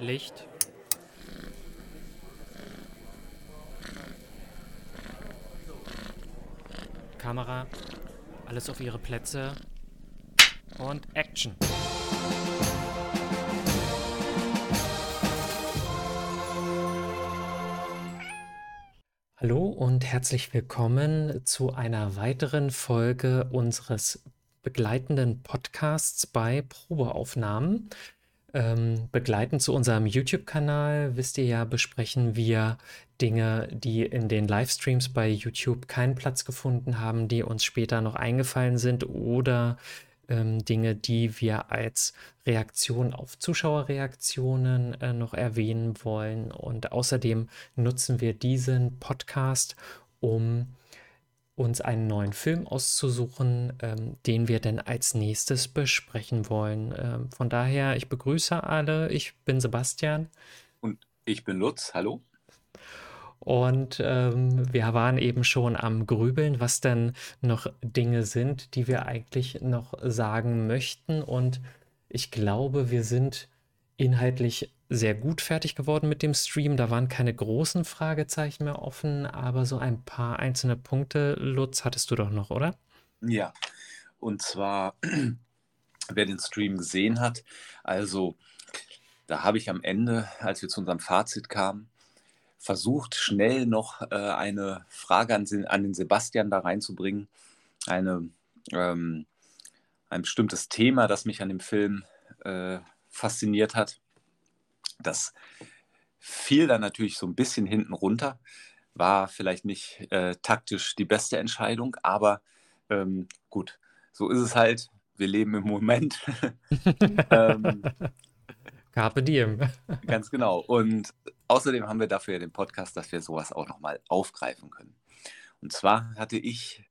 Licht. Kamera. Alles auf ihre Plätze. Und Action. Hallo und herzlich willkommen zu einer weiteren Folge unseres begleitenden Podcasts bei Probeaufnahmen. Ähm, begleitend zu unserem YouTube-Kanal, wisst ihr ja, besprechen wir Dinge, die in den Livestreams bei YouTube keinen Platz gefunden haben, die uns später noch eingefallen sind oder ähm, Dinge, die wir als Reaktion auf Zuschauerreaktionen äh, noch erwähnen wollen. Und außerdem nutzen wir diesen Podcast, um uns einen neuen Film auszusuchen, ähm, den wir dann als nächstes besprechen wollen. Ähm, von daher, ich begrüße alle. Ich bin Sebastian. Und ich bin Lutz. Hallo. Und ähm, wir waren eben schon am Grübeln, was denn noch Dinge sind, die wir eigentlich noch sagen möchten. Und ich glaube, wir sind inhaltlich sehr gut fertig geworden mit dem Stream. Da waren keine großen Fragezeichen mehr offen, aber so ein paar einzelne Punkte, Lutz, hattest du doch noch, oder? Ja, und zwar, wer den Stream gesehen hat, also da habe ich am Ende, als wir zu unserem Fazit kamen, versucht, schnell noch äh, eine Frage an, an, den Sebastian da reinzubringen. Eine, ähm, ein bestimmtes Thema, das mich an dem Film äh, fasziniert hat. Das fiel dann natürlich so ein bisschen hinten runter, war vielleicht nicht äh, taktisch die beste Entscheidung, aber ähm, gut, so ist es halt. Wir leben im Moment. ähm, Carpe diem. ganz genau. Und außerdem haben wir dafür ja den Podcast, dass wir sowas auch nochmal aufgreifen können. Und zwar hatte ich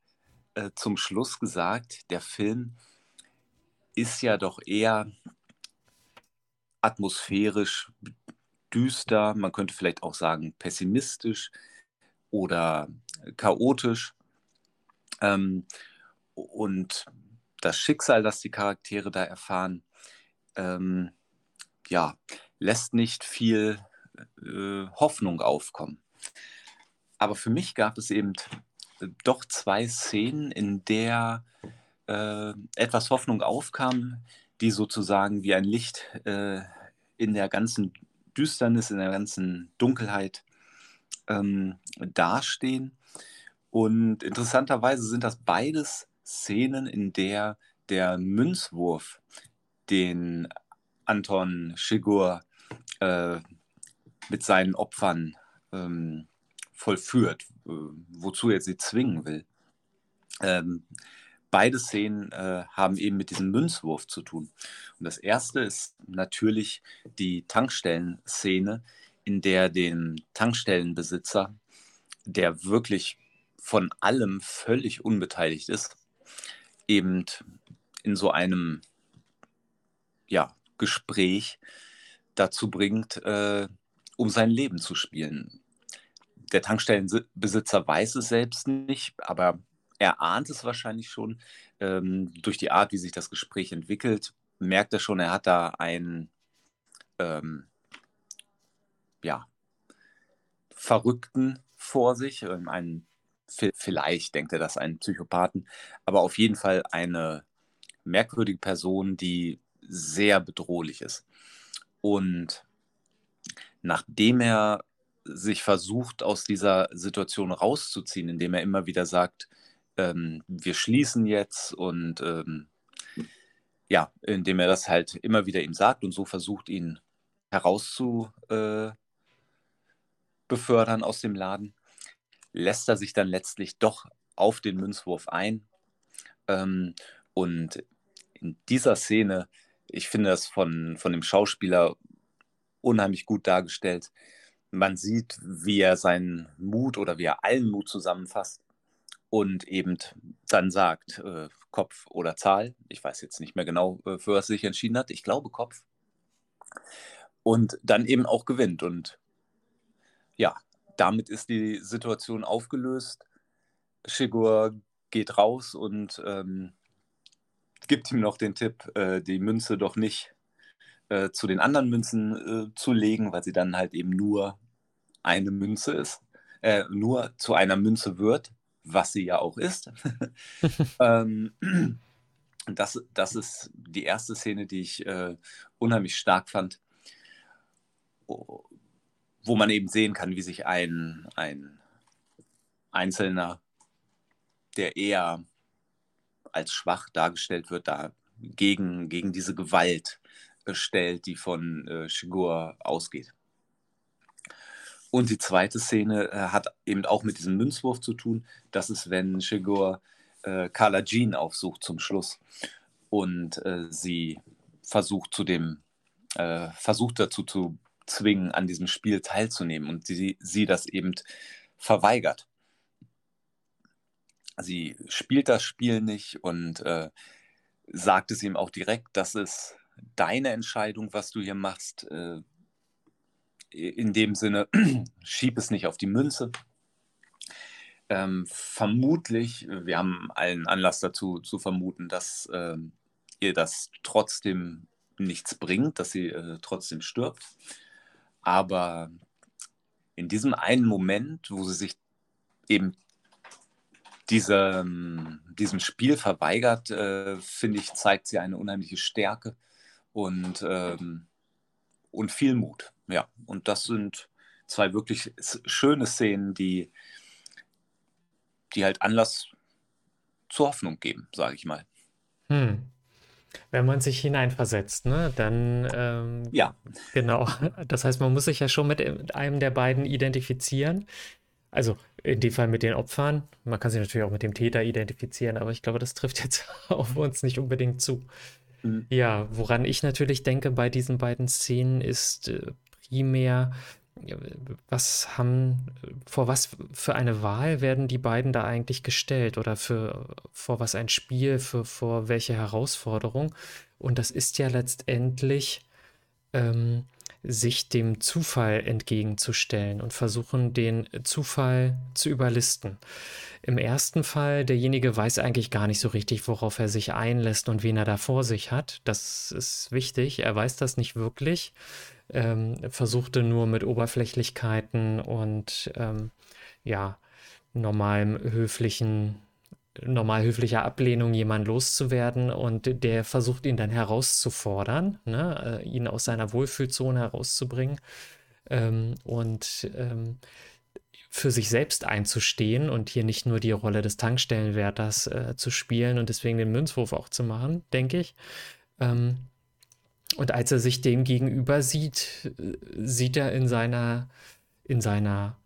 äh, zum Schluss gesagt, der Film ist ja doch eher atmosphärisch düster, man könnte vielleicht auch sagen pessimistisch oder chaotisch. Ähm, und das Schicksal, das die Charaktere da erfahren, ähm, ja, lässt nicht viel äh, Hoffnung aufkommen. Aber für mich gab es eben doch zwei Szenen, in der äh, etwas Hoffnung aufkam, die sozusagen wie ein Licht äh, in der ganzen Düsternis, in der ganzen Dunkelheit ähm, dastehen. Und interessanterweise sind das beides Szenen, in der der Münzwurf, den Anton Schigur äh, mit seinen Opfern ähm, vollführt, wozu er sie zwingen will. Ähm, beide Szenen äh, haben eben mit diesem Münzwurf zu tun. Und das erste ist natürlich die Tankstellenszene, in der den Tankstellenbesitzer, der wirklich von allem völlig unbeteiligt ist, eben in so einem ja, Gespräch dazu bringt, äh, um sein Leben zu spielen. Der Tankstellenbesitzer weiß es selbst nicht, aber er ahnt es wahrscheinlich schon. Ähm, durch die Art, wie sich das Gespräch entwickelt, merkt er schon, er hat da einen ähm, ja, Verrückten vor sich, ähm, einen, vielleicht denkt er das, einen Psychopathen, aber auf jeden Fall eine merkwürdige Person, die sehr bedrohlich ist. Und nachdem er sich versucht, aus dieser Situation rauszuziehen, indem er immer wieder sagt, ähm, wir schließen jetzt und ähm, ja, indem er das halt immer wieder ihm sagt und so versucht, ihn herauszubefördern äh, aus dem Laden, lässt er sich dann letztlich doch auf den Münzwurf ein. Ähm, und in dieser Szene, ich finde das von, von dem Schauspieler unheimlich gut dargestellt. Man sieht, wie er seinen Mut oder wie er allen Mut zusammenfasst und eben dann sagt, äh, Kopf oder Zahl. Ich weiß jetzt nicht mehr genau, äh, für was sich entschieden hat. Ich glaube Kopf. Und dann eben auch gewinnt. Und ja, damit ist die Situation aufgelöst. Shigur geht raus und ähm, gibt ihm noch den Tipp, äh, die Münze doch nicht äh, zu den anderen Münzen äh, zu legen, weil sie dann halt eben nur eine Münze ist, äh, nur zu einer Münze wird, was sie ja auch ist. ähm, das, das ist die erste Szene, die ich äh, unheimlich stark fand, wo man eben sehen kann, wie sich ein, ein Einzelner, der eher als schwach dargestellt wird, da gegen, gegen diese Gewalt stellt, die von äh, Shigur ausgeht. Und die zweite Szene äh, hat eben auch mit diesem Münzwurf zu tun. Das ist, wenn Shigur äh, Carla Jean aufsucht zum Schluss und äh, sie versucht zu dem, äh, versucht dazu zu zwingen, an diesem Spiel teilzunehmen und sie, sie das eben verweigert. Sie spielt das Spiel nicht und äh, sagt es ihm auch direkt, das ist deine Entscheidung, was du hier machst. Äh, in dem Sinne, schieb es nicht auf die Münze. Ähm, vermutlich, wir haben allen Anlass dazu zu vermuten, dass äh, ihr das trotzdem nichts bringt, dass sie äh, trotzdem stirbt. Aber in diesem einen Moment, wo sie sich eben diese, diesem Spiel verweigert, äh, finde ich, zeigt sie eine unheimliche Stärke und, ähm, und viel Mut. Ja, und das sind zwei wirklich schöne Szenen, die, die halt Anlass zur Hoffnung geben, sage ich mal. Hm. Wenn man sich hineinversetzt, ne, dann ähm, ja. Genau. Das heißt, man muss sich ja schon mit einem der beiden identifizieren. Also in dem Fall mit den Opfern. Man kann sich natürlich auch mit dem Täter identifizieren, aber ich glaube, das trifft jetzt auf uns nicht unbedingt zu. Mhm. Ja, woran ich natürlich denke bei diesen beiden Szenen ist äh, primär, was haben, vor was für eine Wahl werden die beiden da eigentlich gestellt oder für, vor was ein Spiel, für, vor welche Herausforderung? Und das ist ja letztendlich ähm, sich dem Zufall entgegenzustellen und versuchen, den Zufall zu überlisten. Im ersten Fall, derjenige weiß eigentlich gar nicht so richtig, worauf er sich einlässt und wen er da vor sich hat. Das ist wichtig. Er weiß das nicht wirklich. Ähm, versuchte nur mit Oberflächlichkeiten und ähm, ja, normalem höflichen normal höflicher Ablehnung jemanden loszuwerden und der versucht ihn dann herauszufordern, ne, äh, ihn aus seiner Wohlfühlzone herauszubringen ähm, und ähm, für sich selbst einzustehen und hier nicht nur die Rolle des Tankstellenwärters äh, zu spielen und deswegen den Münzwurf auch zu machen, denke ich. Ähm, und als er sich dem gegenüber sieht, äh, sieht er in seiner, in seiner,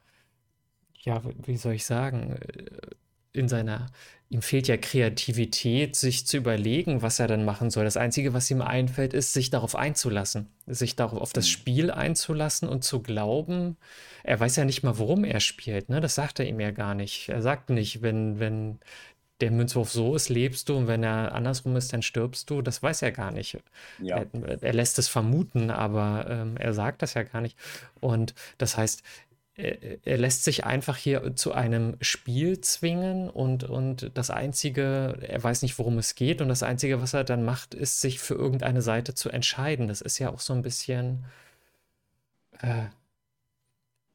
ja, wie soll ich sagen, äh, in seiner ihm fehlt ja Kreativität, sich zu überlegen, was er dann machen soll. Das Einzige, was ihm einfällt, ist, sich darauf einzulassen, sich darauf auf das mhm. Spiel einzulassen und zu glauben, er weiß ja nicht mal, worum er spielt. Ne? Das sagt er ihm ja gar nicht. Er sagt nicht, wenn, wenn der Münzwurf so ist, lebst du und wenn er andersrum ist, dann stirbst du. Das weiß er gar nicht. Ja. Er, er, lässt es vermuten, aber ähm, er sagt das ja gar nicht. Und das heißt, er, lässt sich einfach hier zu einem Spiel zwingen und, und das Einzige, er weiß nicht, worum es geht und das Einzige, was er dann macht, ist, sich für irgendeine Seite zu entscheiden. Das ist ja auch so ein bisschen, äh,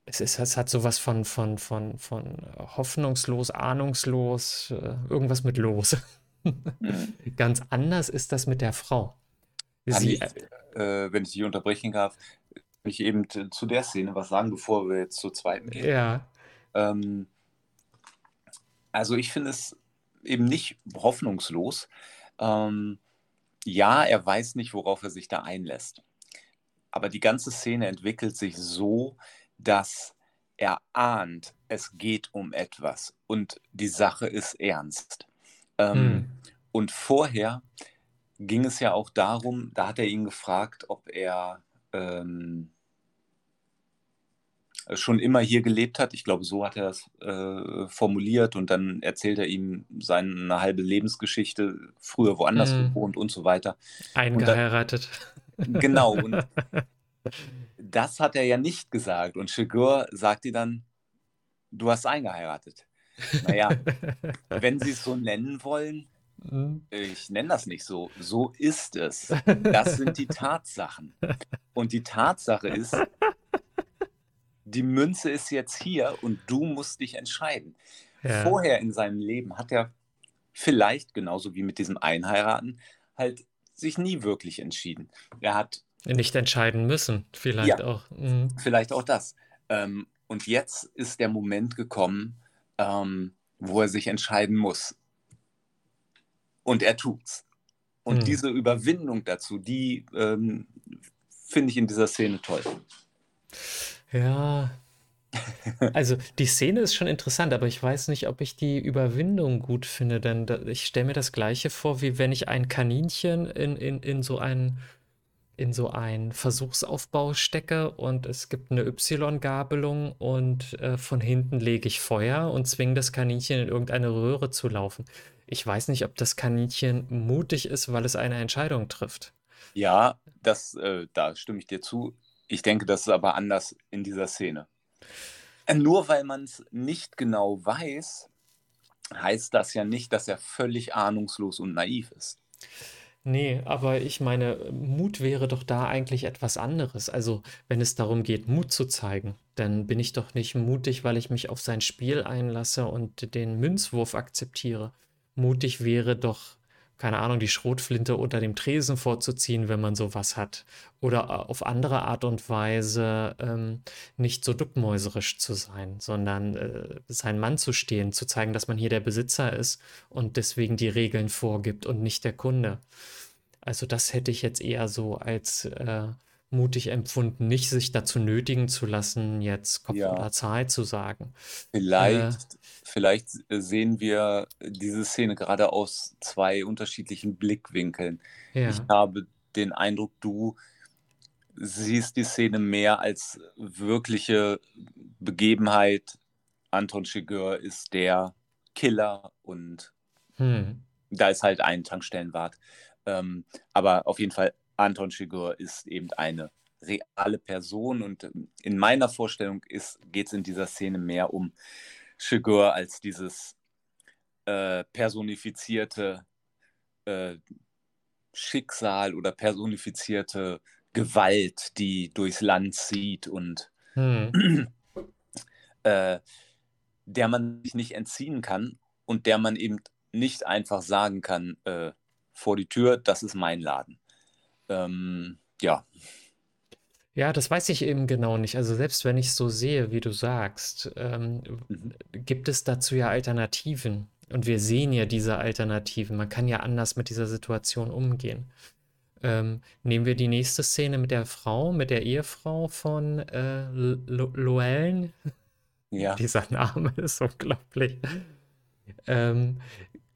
es, ist, es hat sowas von, von, von, von hoffnungslos, ahnungslos, äh, irgendwas mit los. Mhm. Ganz anders ist das mit der Frau. Sie, ich, äh, wenn ich dich unterbrechen darf, ich eben zu der Szene was sagen, bevor wir jetzt zur zweiten gehen. Ja. Ähm, also ich finde es eben nicht hoffnungslos. Ähm, ja, er weiß nicht, worauf er sich da einlässt. Aber die ganze Szene entwickelt sich so, dass er ahnt, es geht um etwas und die Sache ist ernst. Ähm, hm. Und vorher ging es ja auch darum, da hat er ihn gefragt, ob er ähm, schon immer hier gelebt hat. Ich glaube, so hat er das äh, formuliert und dann erzählt er ihm seine halbe Lebensgeschichte, früher woanders mm. gewohnt und so weiter. Eingeheiratet. Und dann, genau. Und das hat er ja nicht gesagt. Und Shigur sagt ihr dann, du hast eingeheiratet. Naja, wenn Sie es so nennen wollen. Ich nenne das nicht so. So ist es. Das sind die Tatsachen. Und die Tatsache ist, die Münze ist jetzt hier und du musst dich entscheiden. Ja. Vorher in seinem Leben hat er vielleicht, genauso wie mit diesem Einheiraten, halt sich nie wirklich entschieden. Er hat nicht entscheiden müssen, vielleicht ja, auch. Mhm. Vielleicht auch das. Ähm, und jetzt ist der Moment gekommen, ähm, wo er sich entscheiden muss. Und er tut's. Und mhm. diese Überwindung dazu, die ähm, finde ich in dieser Szene toll. Ja. Also die Szene ist schon interessant, aber ich weiß nicht, ob ich die Überwindung gut finde, denn da, ich stelle mir das gleiche vor, wie wenn ich ein Kaninchen in, in, in so einen in so einen Versuchsaufbau stecke und es gibt eine Y-Gabelung und äh, von hinten lege ich Feuer und zwinge das Kaninchen in irgendeine Röhre zu laufen. Ich weiß nicht, ob das Kaninchen mutig ist, weil es eine Entscheidung trifft. Ja, das, äh, da stimme ich dir zu. Ich denke, das ist aber anders in dieser Szene. Äh, nur weil man es nicht genau weiß, heißt das ja nicht, dass er völlig ahnungslos und naiv ist. Nee, aber ich meine, Mut wäre doch da eigentlich etwas anderes. Also, wenn es darum geht, Mut zu zeigen, dann bin ich doch nicht mutig, weil ich mich auf sein Spiel einlasse und den Münzwurf akzeptiere. Mutig wäre doch keine Ahnung, die Schrotflinte unter dem Tresen vorzuziehen, wenn man sowas hat. Oder äh, auf andere Art und Weise ähm, nicht so duckmäuserisch zu sein, sondern äh, sein Mann zu stehen, zu zeigen, dass man hier der Besitzer ist und deswegen die Regeln vorgibt und nicht der Kunde. Also das hätte ich jetzt eher so als äh, mutig empfunden, nicht sich dazu nötigen zu lassen, jetzt Kopf ja. oder Zahl zu sagen. Vielleicht, äh, vielleicht sehen wir diese Szene gerade aus zwei unterschiedlichen Blickwinkeln. Ja. Ich habe den Eindruck, du siehst die Szene mehr als wirkliche Begebenheit. Anton Chigurh ist der Killer und hm. da ist halt ein Tankstellenwart. Ähm, aber auf jeden Fall Anton Chigurh ist eben eine reale Person und in meiner Vorstellung geht es in dieser Szene mehr um Chigurh als dieses äh, personifizierte äh, Schicksal oder personifizierte Gewalt, die durchs Land zieht und hm. äh, der man sich nicht entziehen kann und der man eben nicht einfach sagen kann, äh, vor die Tür, das ist mein Laden. Ähm, ja. Ja, das weiß ich eben genau nicht. Also selbst wenn ich es so sehe, wie du sagst, ähm, mhm. gibt es dazu ja Alternativen. Und wir sehen ja diese Alternativen. Man kann ja anders mit dieser Situation umgehen. Ähm, nehmen wir die nächste Szene mit der Frau, mit der Ehefrau von äh, Loellen. Ja. Dieser Name ist unglaublich. Ähm,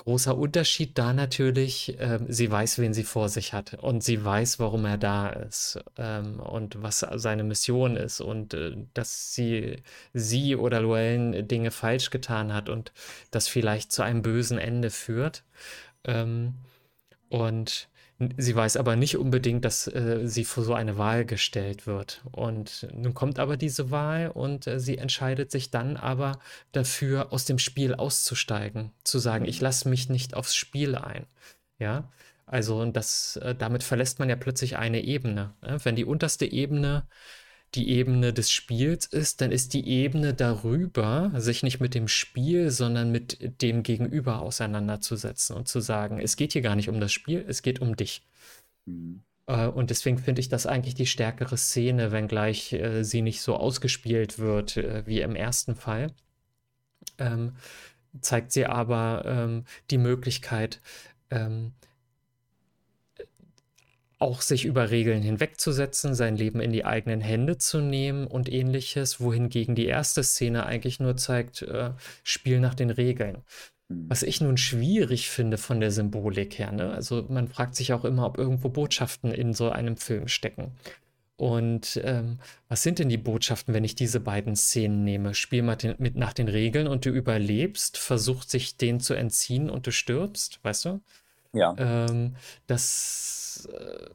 Großer Unterschied da natürlich, ähm, sie weiß, wen sie vor sich hat und sie weiß, warum er da ist ähm, und was seine Mission ist und äh, dass sie, sie oder Luellen Dinge falsch getan hat und das vielleicht zu einem bösen Ende führt. Ähm, und Sie weiß aber nicht unbedingt, dass äh, sie vor so eine Wahl gestellt wird. Und nun kommt aber diese Wahl und äh, sie entscheidet sich dann aber dafür, aus dem Spiel auszusteigen, zu sagen, ich lasse mich nicht aufs Spiel ein. Ja, also das, äh, damit verlässt man ja plötzlich eine Ebene. Ne? Wenn die unterste Ebene die Ebene des Spiels ist, dann ist die Ebene darüber, sich nicht mit dem Spiel, sondern mit dem Gegenüber auseinanderzusetzen und zu sagen, es geht hier gar nicht um das Spiel, es geht um dich. Mhm. Äh, und deswegen finde ich das eigentlich die stärkere Szene, wenngleich äh, sie nicht so ausgespielt wird äh, wie im ersten Fall. Ähm, zeigt sie aber ähm, die Möglichkeit, ähm, auch sich über Regeln hinwegzusetzen, sein Leben in die eigenen Hände zu nehmen und ähnliches, wohingegen die erste Szene eigentlich nur zeigt, äh, Spiel nach den Regeln. Mhm. Was ich nun schwierig finde von der Symbolik her. Ne? Also man fragt sich auch immer, ob irgendwo Botschaften in so einem Film stecken. Und ähm, was sind denn die Botschaften, wenn ich diese beiden Szenen nehme? Spiel mal den, mit nach den Regeln und du überlebst, versucht sich denen zu entziehen und du stirbst, weißt du? Ja. Ähm, das, äh,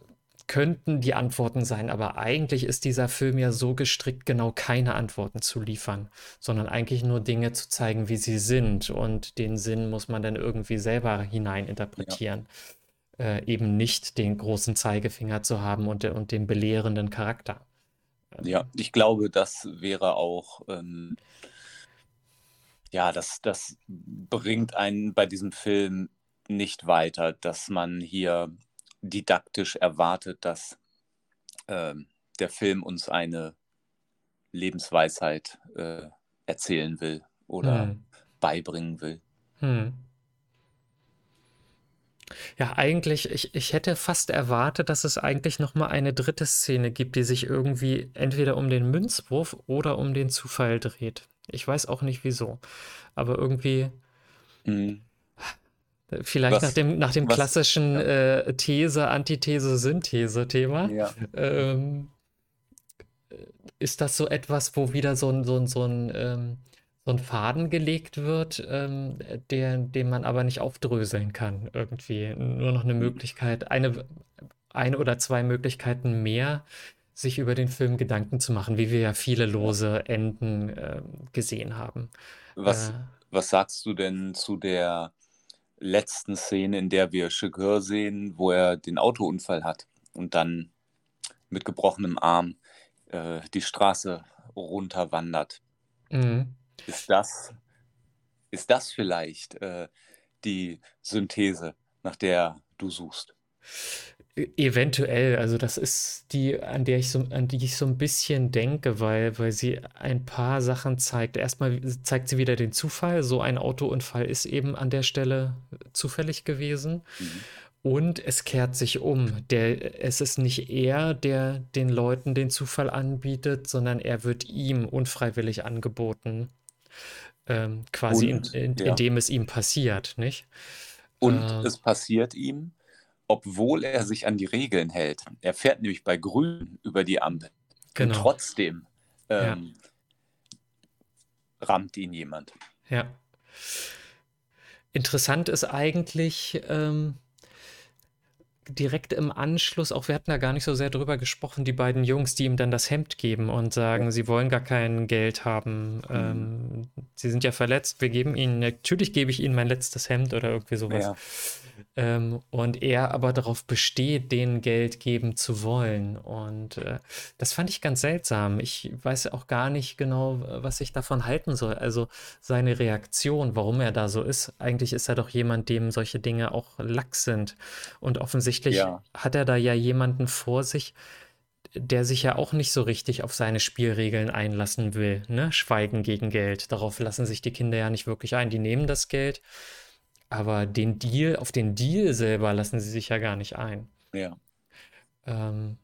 könnten die Antworten sein, aber eigentlich ist dieser Film ja so gestrickt, genau keine Antworten zu liefern, sondern eigentlich nur Dinge zu zeigen, wie sie sind. Und den Sinn muss man dann irgendwie selber hineininterpretieren. Ja. Äh, eben nicht den großen Zeigefinger zu haben und, und den belehrenden Charakter. Ja, ich glaube, das wäre auch, ähm, ja, das, das bringt einen bei diesem Film nicht weiter, dass man hier didaktisch erwartet, dass äh, der Film uns eine Lebensweisheit äh, erzählen will oder hm. beibringen will. Hm. Ja, eigentlich, ich, ich hätte fast erwartet, dass es eigentlich noch mal eine dritte Szene gibt, die sich irgendwie entweder um den Münzwurf oder um den Zufall dreht. Ich weiß auch nicht wieso, aber irgendwie mhm. Vielleicht was, nach dem, nach dem was, klassischen ja. äh, These, Antithese, Synthese-Thema. Ja. Ähm, ist das so etwas, wo wieder so ein, so ein, so ein, ähm, so ein Faden gelegt wird, ähm, der, den man aber nicht aufdröseln kann, irgendwie. Nur noch eine. Möglichkeit, eine, eine oder zwei Möglichkeiten mehr, sich über den Film Gedanken zu machen, wie wir ja viele lose Enden äh, gesehen haben. Was, äh, was sagst du denn zu der letzten Szene, in der wir Chigurh sehen, wo er den Autounfall hat und dann mit gebrochenem Arm äh, die Straße runterwandert. Mhm. Ist, das, ist das vielleicht äh, die Synthese, nach der du suchst? Eventuell, also das ist die, an der ich so, an die ich so ein bisschen denke, weil, weil sie ein paar Sachen zeigt. Erstmal zeigt sie wieder den Zufall. So ein Autounfall ist eben an der Stelle zufällig gewesen. Mhm. Und es kehrt sich um. Der, es ist nicht er, der den Leuten den Zufall anbietet, sondern er wird ihm unfreiwillig angeboten. Ähm, quasi Und, in, in, ja. indem es ihm passiert, nicht? Und äh, es passiert ihm obwohl er sich an die Regeln hält. Er fährt nämlich bei Grün über die Ampel. Genau. Und trotzdem ähm, ja. rammt ihn jemand. Ja. Interessant ist eigentlich, ähm, direkt im Anschluss, auch wir hatten da gar nicht so sehr drüber gesprochen, die beiden Jungs, die ihm dann das Hemd geben und sagen, ja. sie wollen gar kein Geld haben. Mhm. Ähm, sie sind ja verletzt, wir geben ihnen, natürlich gebe ich ihnen mein letztes Hemd oder irgendwie sowas. Ja. Ähm, und er aber darauf besteht, denen Geld geben zu wollen. Und äh, das fand ich ganz seltsam. Ich weiß auch gar nicht genau, was ich davon halten soll. Also seine Reaktion, warum er da so ist. Eigentlich ist er doch jemand, dem solche Dinge auch lax sind. Und offensichtlich ja. hat er da ja jemanden vor sich, der sich ja auch nicht so richtig auf seine Spielregeln einlassen will. Ne? Schweigen gegen Geld. Darauf lassen sich die Kinder ja nicht wirklich ein. Die nehmen das Geld aber den Deal, auf den Deal selber lassen sie sich ja gar nicht ein. Ja. Ähm,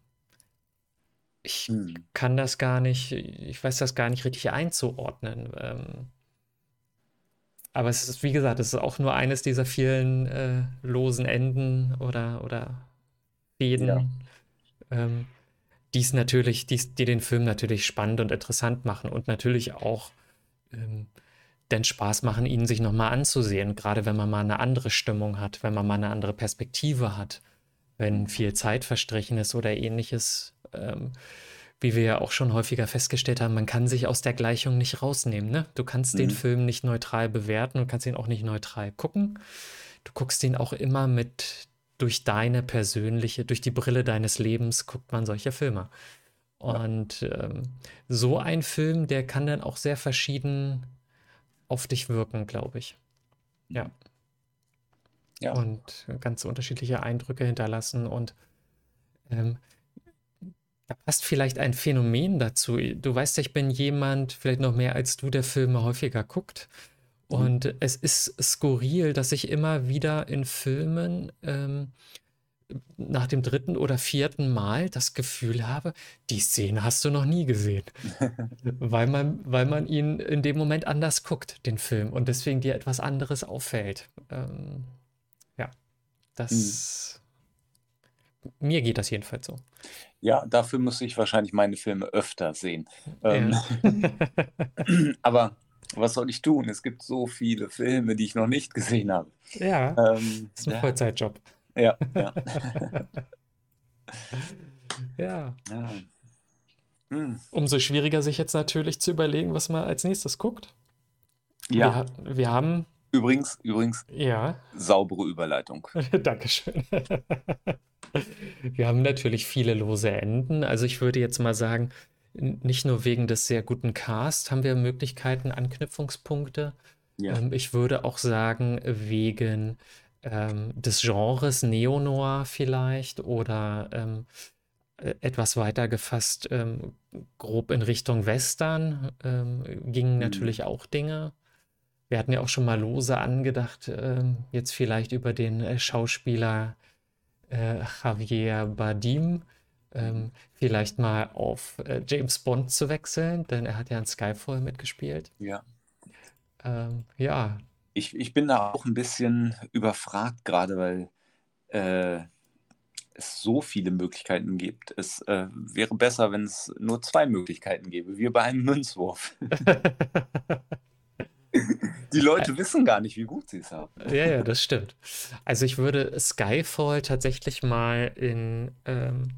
ich hm. kann das gar nicht, ich weiß das gar nicht richtig einzuordnen. Ähm, aber es ist, wie gesagt, es ist auch nur eines dieser vielen äh, losen Enden oder, oder Fäden, ja. ähm, die es natürlich, die's, die den Film natürlich spannend und interessant machen und natürlich auch ähm, denn Spaß machen, ihn sich nochmal anzusehen, gerade wenn man mal eine andere Stimmung hat, wenn man mal eine andere Perspektive hat, wenn viel Zeit verstrichen ist oder ähnliches. Ähm, wie wir ja auch schon häufiger festgestellt haben, man kann sich aus der Gleichung nicht rausnehmen. Ne? Du kannst mhm. den Film nicht neutral bewerten und kannst ihn auch nicht neutral gucken. Du guckst ihn auch immer mit durch deine persönliche, durch die Brille deines Lebens guckt man solche Filme. Und ähm, so ein Film, der kann dann auch sehr verschieden auf dich wirken, glaube ich. Ja. Ja. Und ganz unterschiedliche Eindrücke hinterlassen und ähm, da passt vielleicht ein Phänomen dazu. Du weißt ja, ich bin jemand, vielleicht noch mehr als du, der Filme häufiger guckt. Mhm. Und mhm. es ist skurril, dass ich immer wieder in Filmen ähm, nach dem dritten oder vierten Mal das Gefühl habe, die Szene hast du noch nie gesehen. weil, man, weil man ihn in dem Moment anders guckt, den Film, und deswegen dir etwas anderes auffällt. Ähm, ja, das. Mhm. Mir geht das jedenfalls so. Ja, dafür muss ich wahrscheinlich meine Filme öfter sehen. Ähm, aber was soll ich tun? Es gibt so viele Filme, die ich noch nicht gesehen habe. Ja, ähm, ist ein ja. Vollzeitjob. Ja, ja. Ja. Ja. Hm. Umso schwieriger sich jetzt natürlich zu überlegen, was man als nächstes guckt. Wir, Ja, ha- wir haben, übrigens, übrigens, ja, saubere Überleitung. Dankeschön. Wir haben natürlich viele lose Enden. Also ich würde jetzt mal sagen, nicht nur wegen des sehr guten Cast haben wir Möglichkeiten, Anknüpfungspunkte. Ja. Ähm, ich würde auch sagen, wegen ähm, des Genres Neo-Noir vielleicht oder ähm, äh, etwas weiter gefasst, ähm, grob in Richtung Western ähm, gingen Mhm. natürlich auch Dinge. Wir hatten ja auch schon mal lose angedacht, ähm, jetzt vielleicht über den äh, Schauspieler äh, Javier Bardem ähm, vielleicht mal auf äh, James Bond zu wechseln, denn er hat ja in Skyfall mitgespielt. Ja. Ja, Ich, ich bin da auch ein bisschen überfragt, gerade weil äh, es so viele Möglichkeiten gibt. Es äh, wäre besser, wenn es nur zwei Möglichkeiten gäbe, wie bei einem Münzwurf. Die Leute wissen gar nicht, wie gut sie es haben. ja, ja, das stimmt. Also ich würde Skyfall tatsächlich mal in, ähm,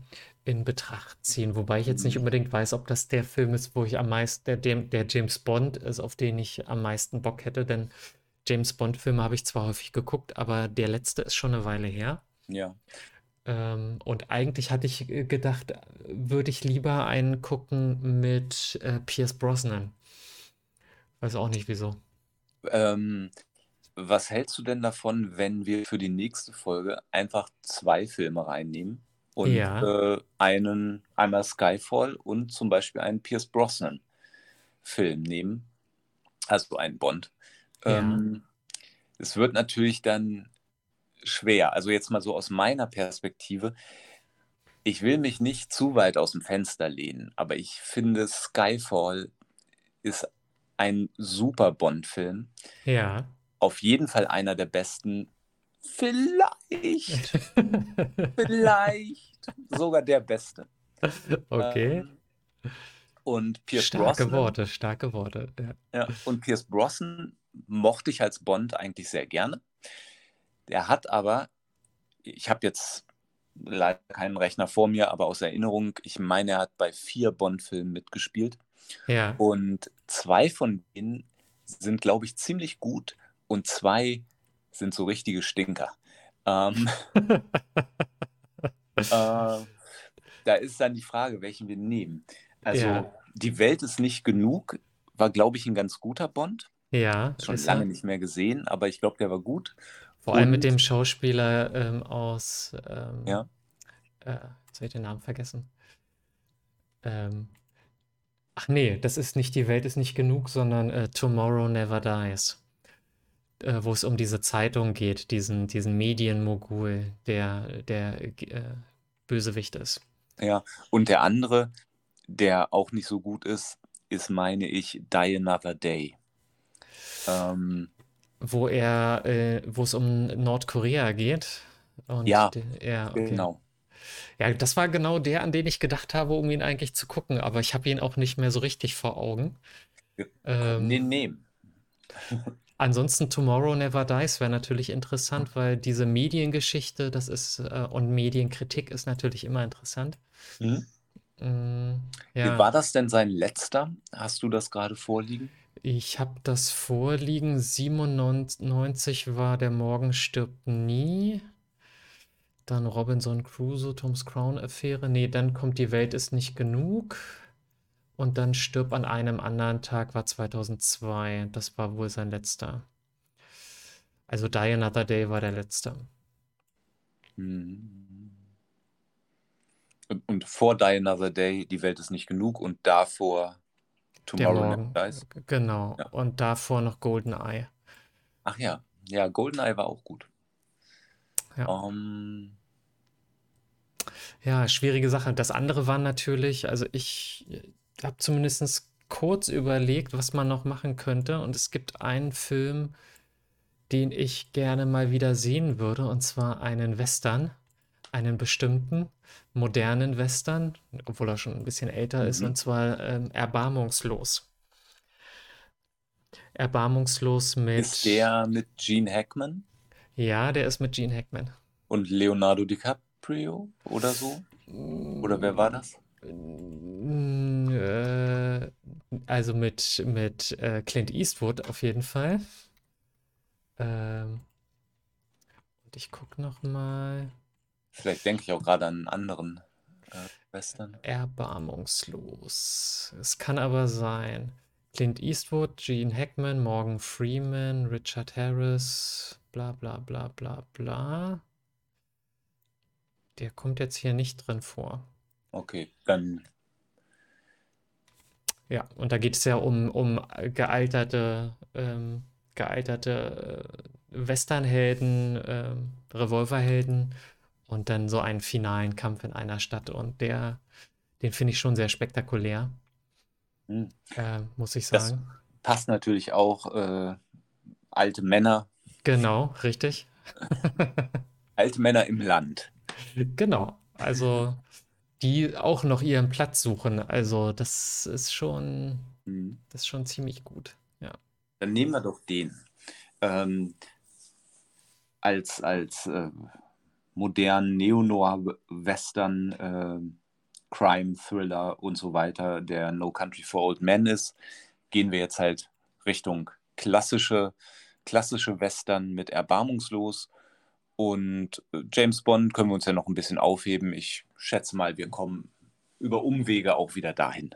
in Betracht ziehen, wobei ich jetzt nicht unbedingt weiß, ob das der Film ist, wo ich am meisten, der, der James Bond ist, auf den ich am meisten Bock hätte, denn James Bond-Filme habe ich zwar häufig geguckt, aber der letzte ist schon eine Weile her. Ja. Ähm, und eigentlich hatte ich äh, gedacht, würde ich lieber einen gucken mit äh, Pierce Brosnan. Weiß auch nicht wieso. Ähm, was hältst du denn davon, wenn wir für die nächste Folge einfach zwei Filme reinnehmen und Ja. äh, einen, einmal Skyfall und zum Beispiel einen Pierce Brosnan Film nehmen? Also einen Bond. Ja. Ähm, es wird natürlich dann schwer. Also jetzt mal so aus meiner Perspektive. Ich will mich nicht zu weit aus dem Fenster lehnen, aber ich finde Skyfall ist ein super Bond-Film. Ja. Auf jeden Fall einer der besten. Vielleicht, vielleicht sogar der beste. Okay. Ähm, und Pierce Starke Brosnan, Worte, starke Worte. Ja. ja, und Pierce Brosnan mochte ich als Bond eigentlich sehr gerne. Der hat aber, ich habe jetzt leider keinen Rechner vor mir, aber aus Erinnerung, ich meine, er hat bei vier Bond-Filmen mitgespielt. Ja. Und zwei von denen sind, glaube ich, ziemlich gut und zwei sind so richtige Stinker. Ähm, äh, da ist dann die Frage, welchen wir nehmen. Also, Ja. die Welt ist nicht genug, war, glaube ich, ein ganz guter Bond. Ja, Schon lange er. nicht mehr gesehen, aber ich glaube, der war gut. Vor allem mit dem Schauspieler ähm, aus, ähm, Ja. äh, jetzt habe ich den Namen vergessen. Ähm, ach nee, das ist nicht Die Welt ist nicht genug, sondern äh, Tomorrow Never Dies. Äh, wo es um diese Zeitung geht, diesen, diesen Medienmogul, der der äh, Bösewicht ist. Ja, und der andere, der auch nicht so gut ist, ist, meine ich, Die Another Day. Ähm, Wo er, äh, wo es um Nordkorea geht. Und Ja, der, ja, okay. genau. Ja, das war genau der, an den ich gedacht habe, um ihn eigentlich zu gucken, aber ich habe ihn auch nicht mehr so richtig vor Augen. Ähm, Nee, nehmen. ansonsten Tomorrow Never Dies wäre natürlich interessant, weil diese Mediengeschichte, das ist, äh, und Medienkritik ist natürlich immer interessant. Mm, Wie ja, war das denn sein letzter? Hast du das gerade vorliegen? Ich habe das vorliegen. 97 war Der Morgen stirbt nie. Dann Robinson Crusoe, Tom's Crown-Affäre. Nee, dann kommt Die Welt ist nicht genug. Und dann stirbt an einem anderen Tag war 2002. Das war wohl sein letzter. Also Die Another Day war der letzte. Mhm. Und, vor Die Another Day, Die Welt ist nicht genug und davor Tomorrow. Never Dies. Genau. Ja. Und davor noch GoldenEye. Ach ja, ja, GoldenEye war auch gut. Ja. Ähm, Ja, schwierige Sache. Das andere war natürlich, also ich habe zumindest kurz überlegt, was man noch machen könnte. Und es gibt einen Film, den ich gerne mal wieder sehen würde, und zwar einen Western, einen bestimmten modernen Western, obwohl er schon ein bisschen älter ist, Mhm. und zwar ähm, Erbarmungslos. Erbarmungslos mit, ist der mit Gene Hackman ja, der ist mit Gene Hackman. und Leonardo DiCaprio oder so? Oder wer war das? Äh, also mit, mit äh, Clint Eastwood auf jeden Fall. Ähm, und ich gucke noch mal. Vielleicht denke ich auch gerade an einen anderen äh, Western. Erbarmungslos. Es kann aber sein. Clint Eastwood, Gene Hackman, Morgan Freeman, Richard Harris, bla bla bla bla bla. Der kommt jetzt hier nicht drin vor. Okay, dann. Ja, und da geht es ja um, um gealterte, ähm, gealterte äh, Westernhelden, ähm, Revolverhelden und dann so einen finalen Kampf in einer Stadt. Und der, den finde ich schon sehr spektakulär, Hm. äh, muss ich Das sagen. passt natürlich auch äh, alte Männer, Genau, richtig. alte Männer im Land. Genau. Also, die auch noch ihren Platz suchen. Also, das ist schon, Hm. das ist schon ziemlich gut. Ja. Dann nehmen wir doch den. Ähm, als als äh, modernen Neo-Noir-Western, äh, Crime-Thriller und so weiter, der No Country for Old Men ist, gehen wir jetzt halt Richtung klassische, klassische Western mit Erbarmungslos. Und äh, James Bond können wir uns ja noch ein bisschen aufheben. Ich schätze mal, wir kommen über Umwege auch wieder dahin.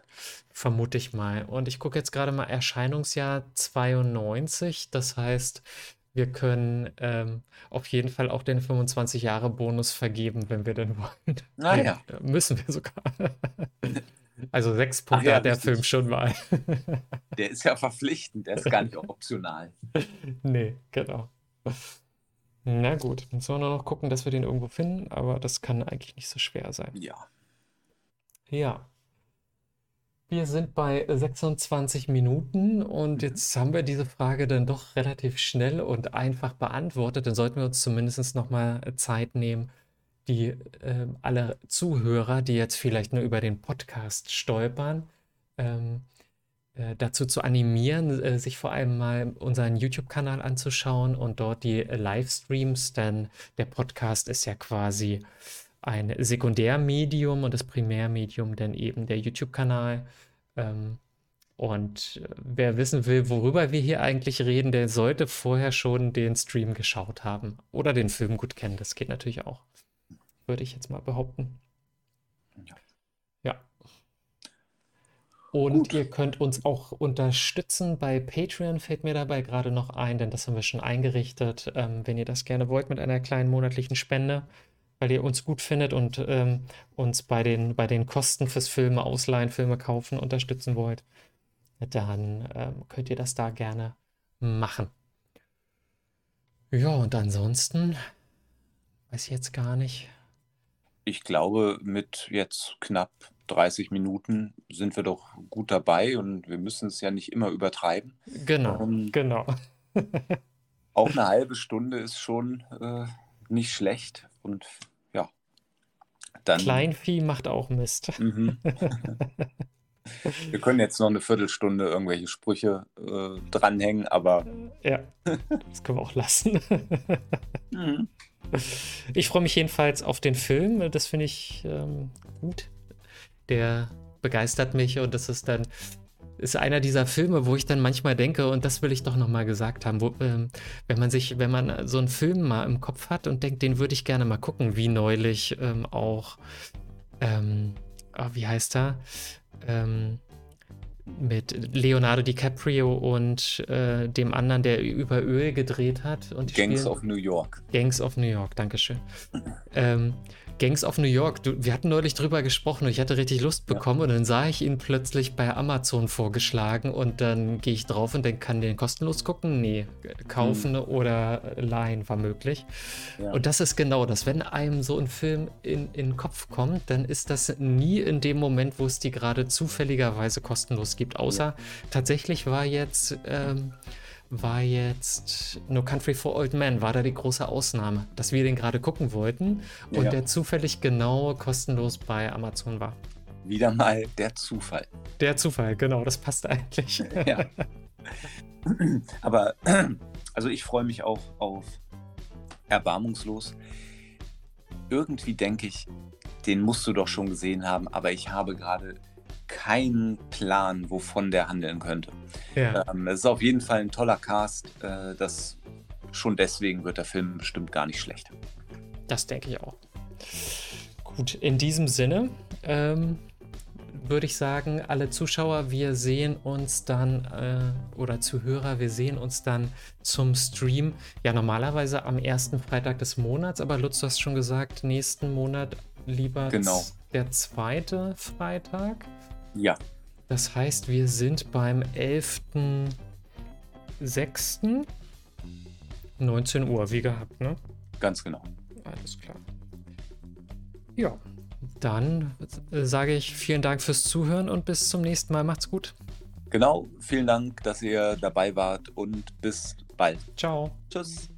Vermute ich mal. Und ich gucke jetzt gerade mal Erscheinungsjahr 92. Das heißt, wir können ähm, auf jeden Fall auch den 25-Jahre-Bonus vergeben, wenn wir denn wollen. Ah Nee, ja. müssen wir sogar. Also sechs Punkte ja, hat der richtig. Film schon mal. Der ist ja verpflichtend, der ist gar nicht optional. Nee, genau. Na gut, jetzt sollen wir nur noch gucken, dass wir den irgendwo finden, aber das kann eigentlich nicht so schwer sein. Ja. Ja. Wir sind bei 26 Minuten und Mhm. jetzt haben wir diese Frage dann doch relativ schnell und einfach beantwortet. Dann sollten wir uns zumindest noch mal Zeit nehmen, die ähm, alle Zuhörer, die jetzt vielleicht nur über den Podcast stolpern, ähm, äh, dazu zu animieren, äh, sich vor allem mal unseren YouTube-Kanal anzuschauen und dort die Livestreams, denn der Podcast ist ja quasi ein Sekundärmedium und das Primärmedium dann eben der YouTube-Kanal. Ähm, und äh, wer wissen will, worüber wir hier eigentlich reden, der sollte vorher schon den Stream geschaut haben oder den Film gut kennen. Das geht natürlich auch, würde ich jetzt mal behaupten. Ja. Ja. Und Gut. ihr könnt uns auch unterstützen bei Patreon, fällt mir dabei gerade noch ein, denn das haben wir schon eingerichtet. Ähm, wenn ihr das gerne wollt mit einer kleinen monatlichen Spende, weil ihr uns gut findet und ähm, uns bei den, bei den Kosten fürs Filme ausleihen, Filme kaufen unterstützen wollt, dann ähm, könnt ihr das da gerne machen. Ja, und ansonsten weiß ich jetzt gar nicht. Ich glaube, mit jetzt knapp 30 Minuten sind wir doch gut dabei und wir müssen es ja nicht immer übertreiben. Genau, Ähm, genau. auch eine halbe Stunde ist schon äh, nicht schlecht. Und dann. Kleinvieh macht auch Mist. Mhm. Wir können jetzt noch eine Viertelstunde irgendwelche Sprüche äh, dranhängen, aber Ja, das können wir auch lassen. mhm. Ich freue mich jedenfalls auf den Film. Das finde ich ähm, gut. Der begeistert mich und das ist dann ist einer dieser Filme, wo ich dann manchmal denke, und das will ich doch nochmal gesagt haben, wo, ähm, wenn man sich, wenn man so einen Film mal im Kopf hat und denkt, den würde ich gerne mal gucken, wie neulich ähm, auch, ähm, ah, wie heißt er? Ähm, mit Leonardo DiCaprio und äh, dem anderen, der über Öl gedreht hat. Und Gangs spielen- of New York. Gangs of New York, Dankeschön. Ähm, Gangs of New York, du, wir hatten neulich drüber gesprochen und ich hatte richtig Lust Ja. bekommen und dann sah ich ihn plötzlich bei Amazon vorgeschlagen und dann gehe ich drauf und dann kann den kostenlos gucken? Nee, kaufen oder leihen war möglich. Ja. Und das ist genau das. Wenn einem so ein Film in, in den Kopf kommt, dann ist das nie in dem Moment, wo es die gerade zufälligerweise kostenlos gibt. Außer tatsächlich war jetzt, ähm, war jetzt No Country for Old Men, war da die große Ausnahme, dass wir den gerade gucken wollten und Ja. der zufällig genau kostenlos bei Amazon war. Wieder mal der Zufall. Der Zufall, genau, das passt eigentlich. Ja. Aber also ich freue mich auch auf Erbarmungslos. Irgendwie denke ich, den musst du doch schon gesehen haben, aber ich habe gerade keinen Plan, wovon der handeln könnte. Ja. Ähm, es ist auf jeden Fall ein toller Cast. Äh, das schon deswegen wird der Film bestimmt gar nicht schlecht. Das denke ich auch. Gut, in diesem Sinne ähm, würde ich sagen, alle Zuschauer, wir sehen uns dann, äh, oder Zuhörer, wir sehen uns dann zum Stream. Ja, normalerweise am ersten Freitag des Monats, aber Lutz, du hast schon gesagt, nächsten Monat lieber genau. der zweite Freitag. Ja. Das heißt, wir sind beim 11.06. 19 Uhr, wie gehabt, ne? Ganz genau. Alles klar. Ja, dann äh, sage ich vielen Dank fürs Zuhören und bis zum nächsten Mal. Macht's gut. Genau, vielen Dank, dass ihr dabei wart und bis bald. Ciao. Tschüss.